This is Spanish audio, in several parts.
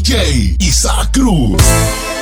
DJ Isaac Cruz.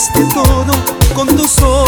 Cambiaste todo con tu sonreír.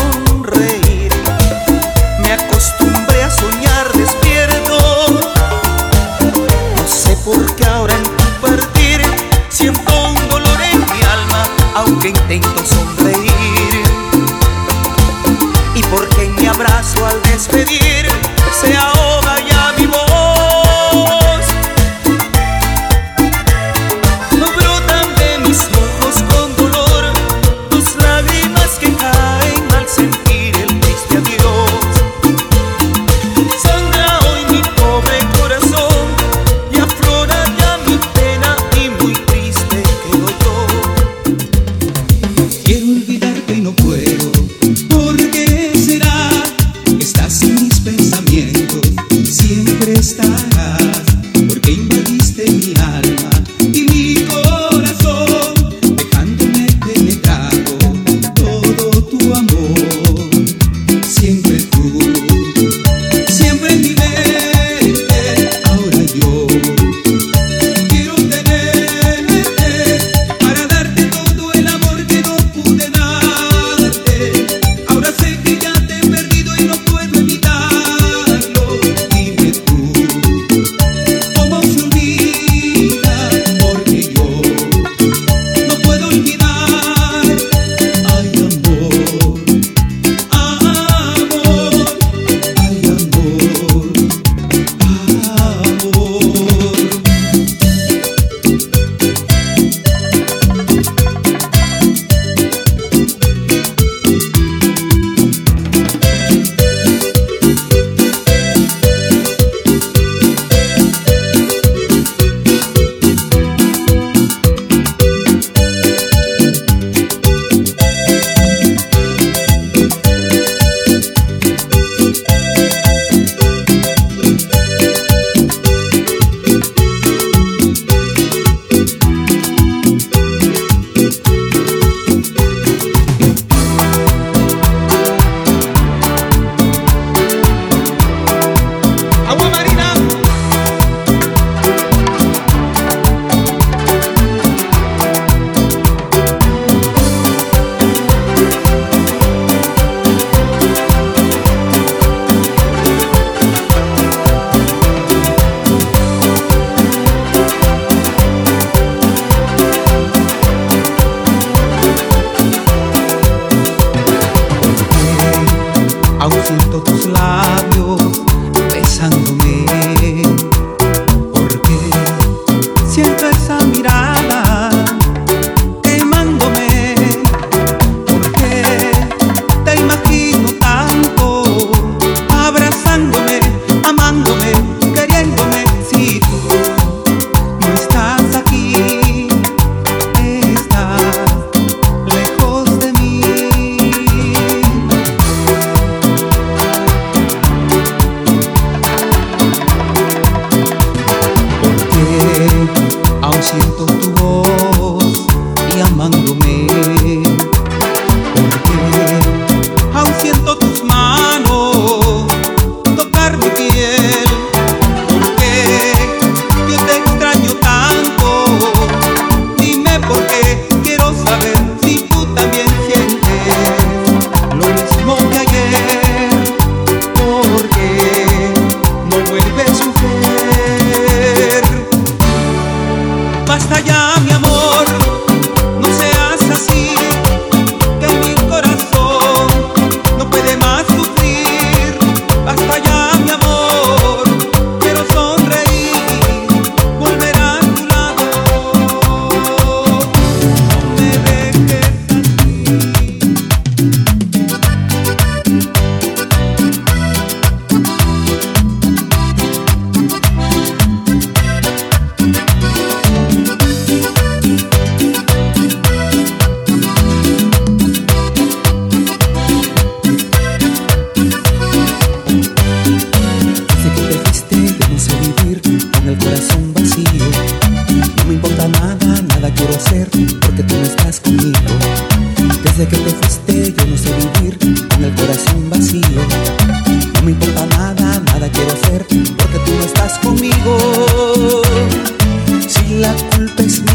golpes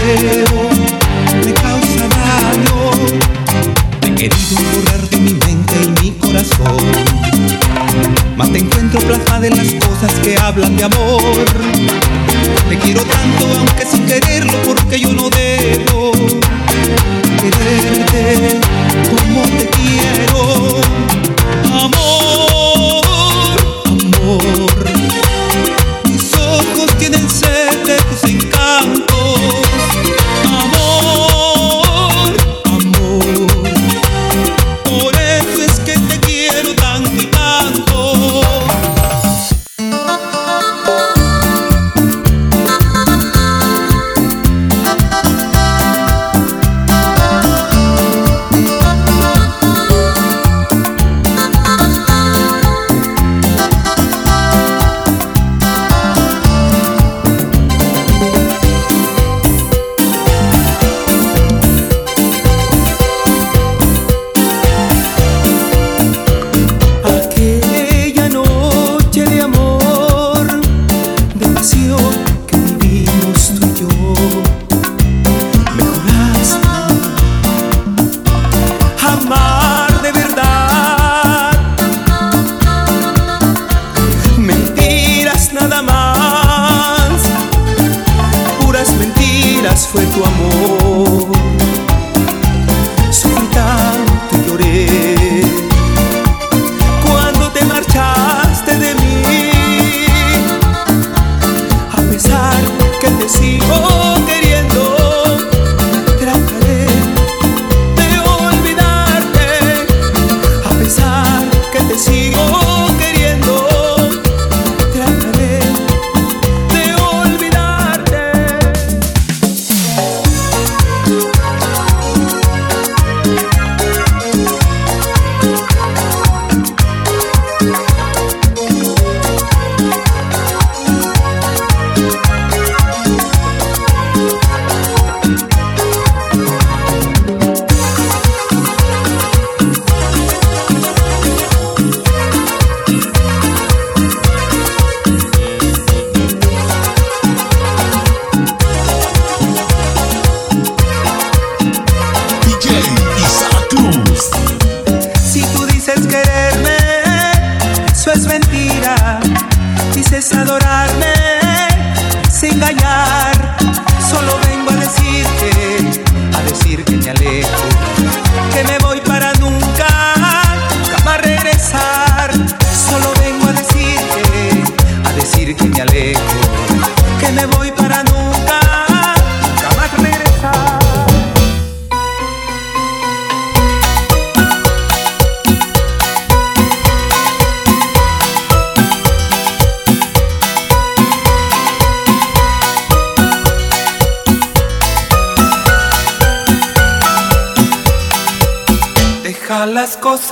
deseo me causa daño. He querido borrar de mi mente y mi corazón. Más te encuentro plasmada en las cosas que hablan de amor. Te quiero tanto, aunque sin quererlo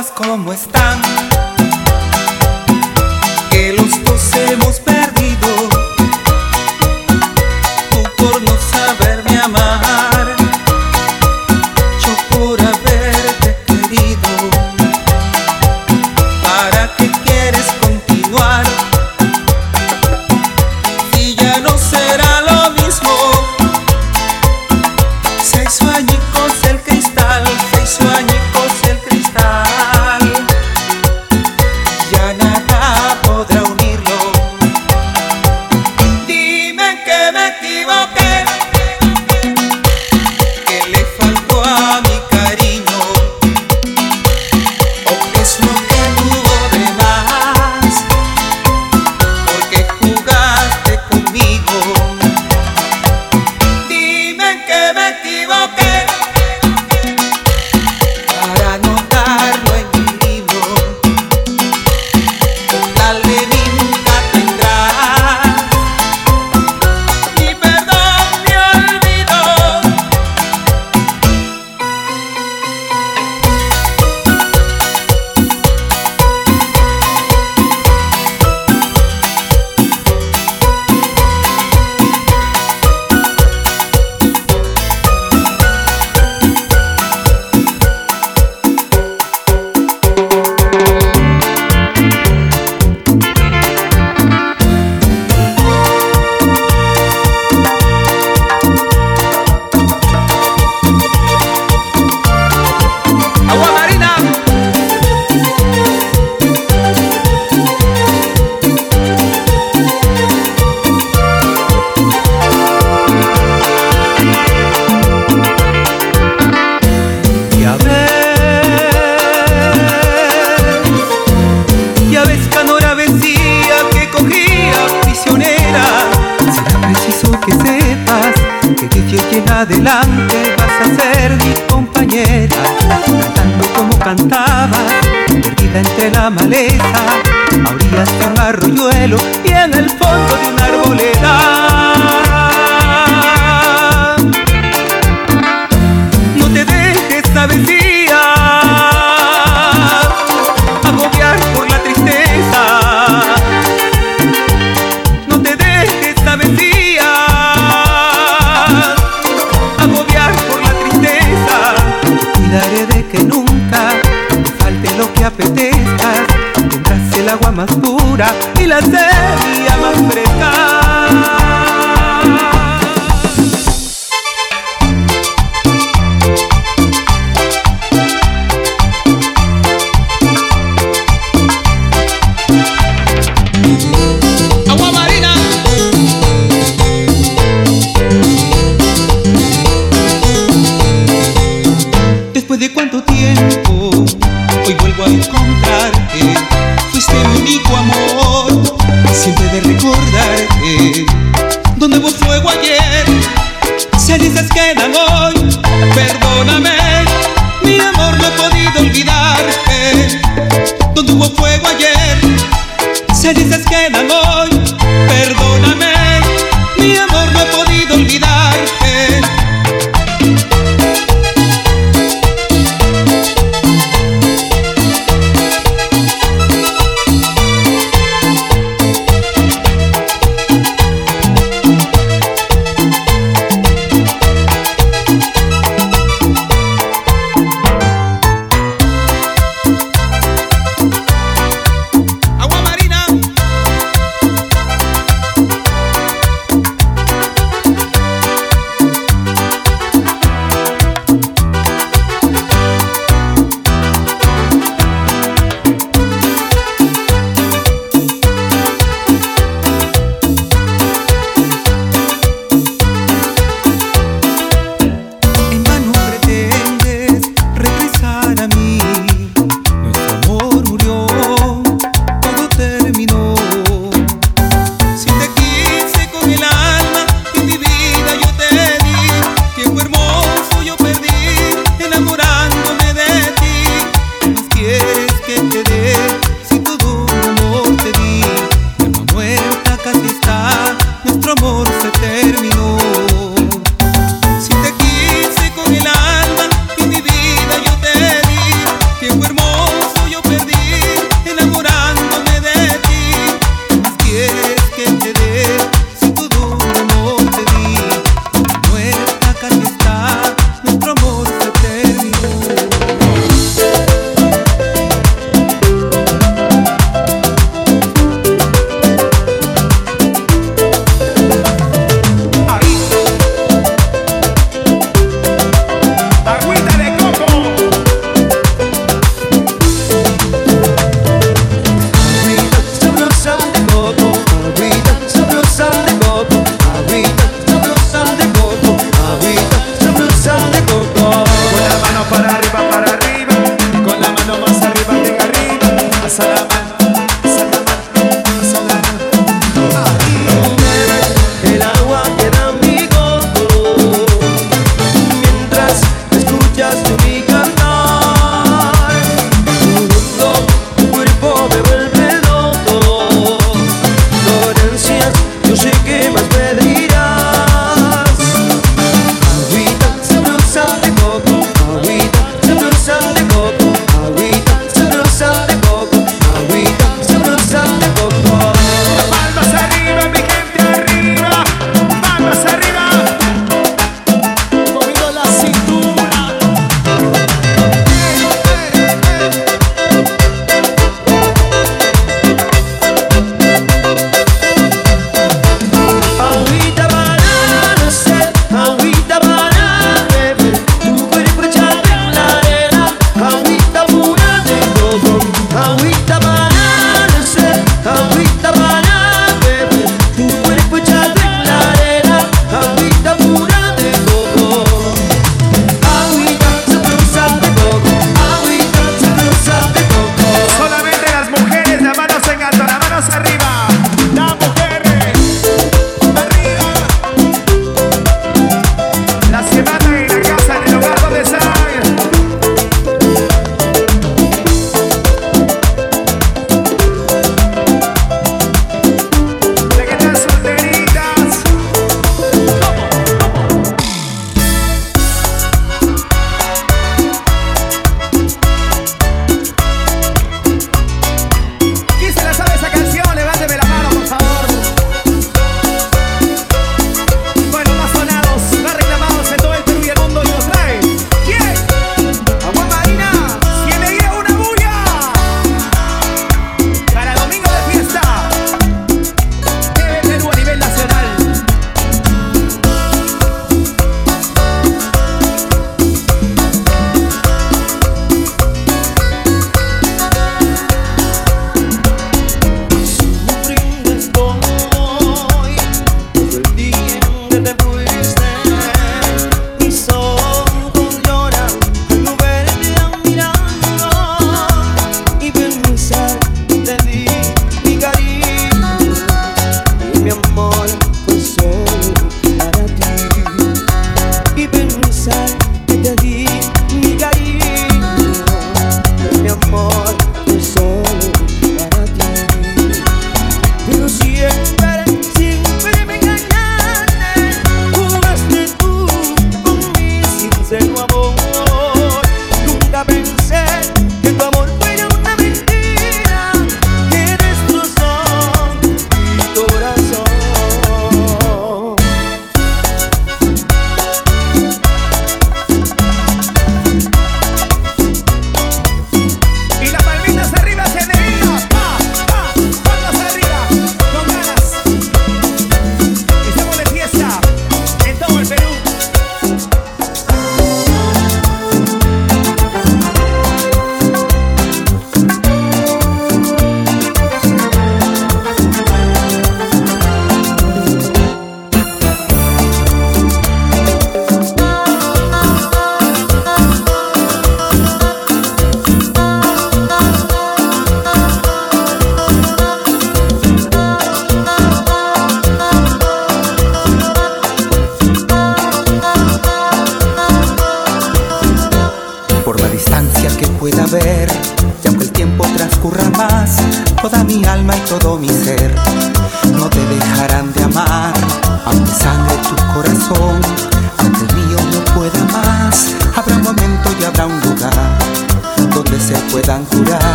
cosas como están.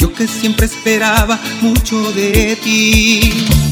yo que siempre esperaba mucho de ti.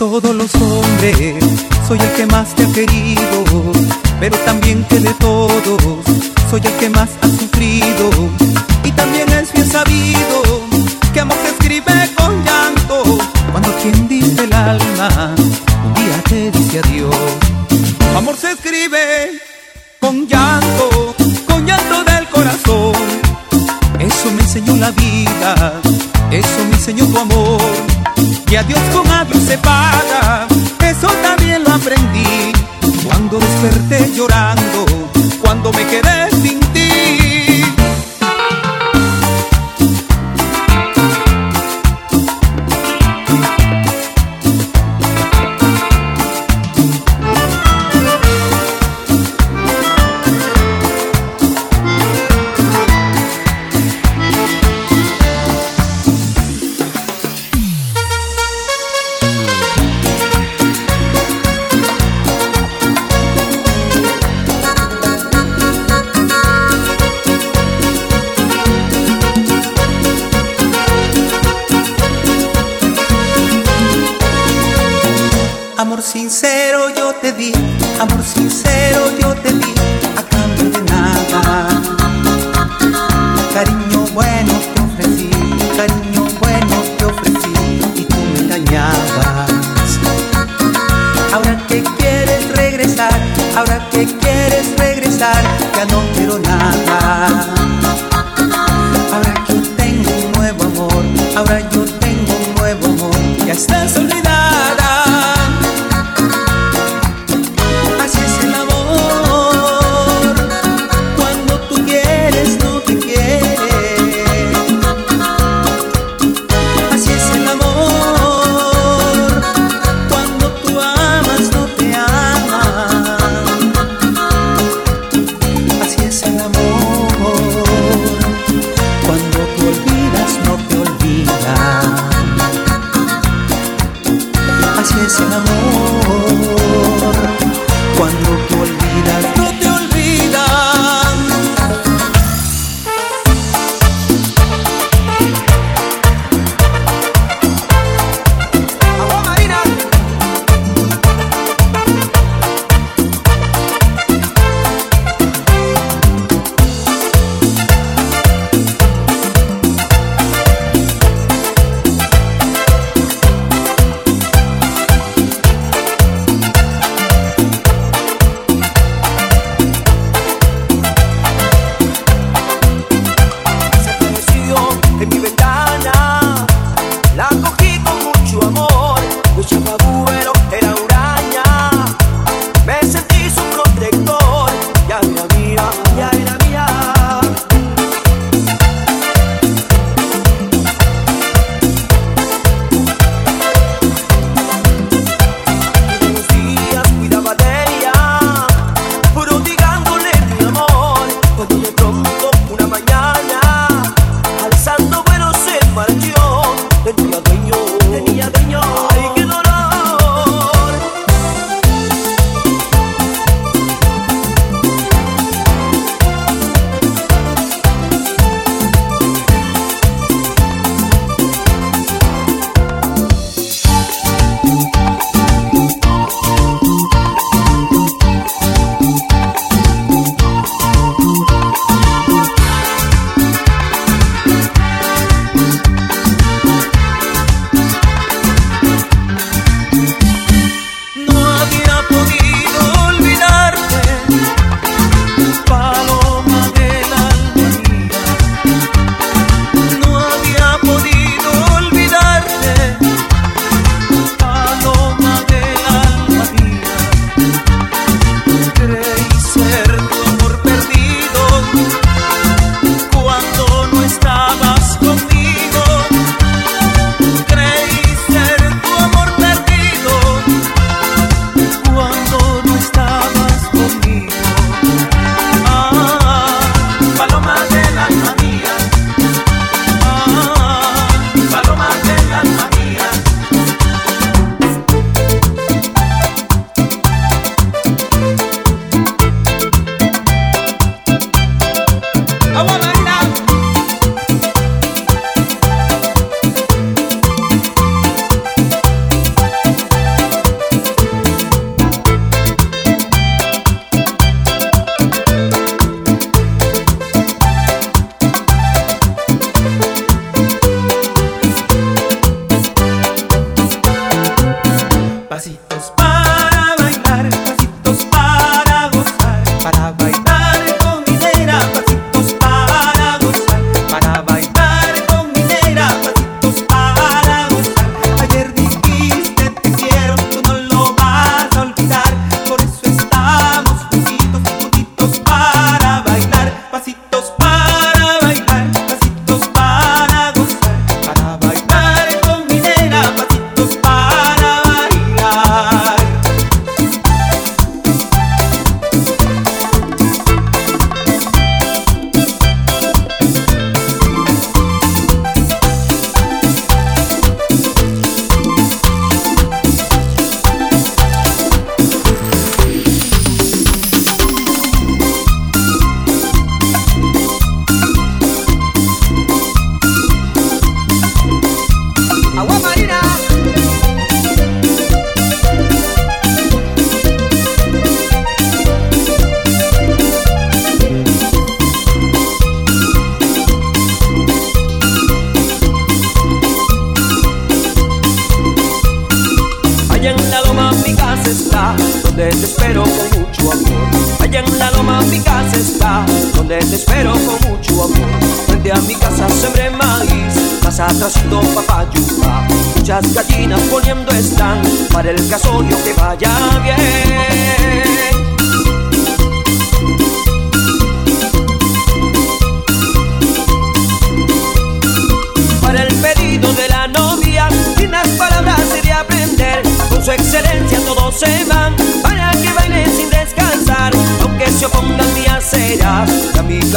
todos los hombres. Soy el que más te ha querido, pero también que de todos. Soy el que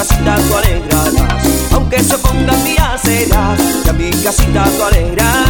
casita tú alegrarás, aunque se ponga día será, que a mi casita tú alegrarás.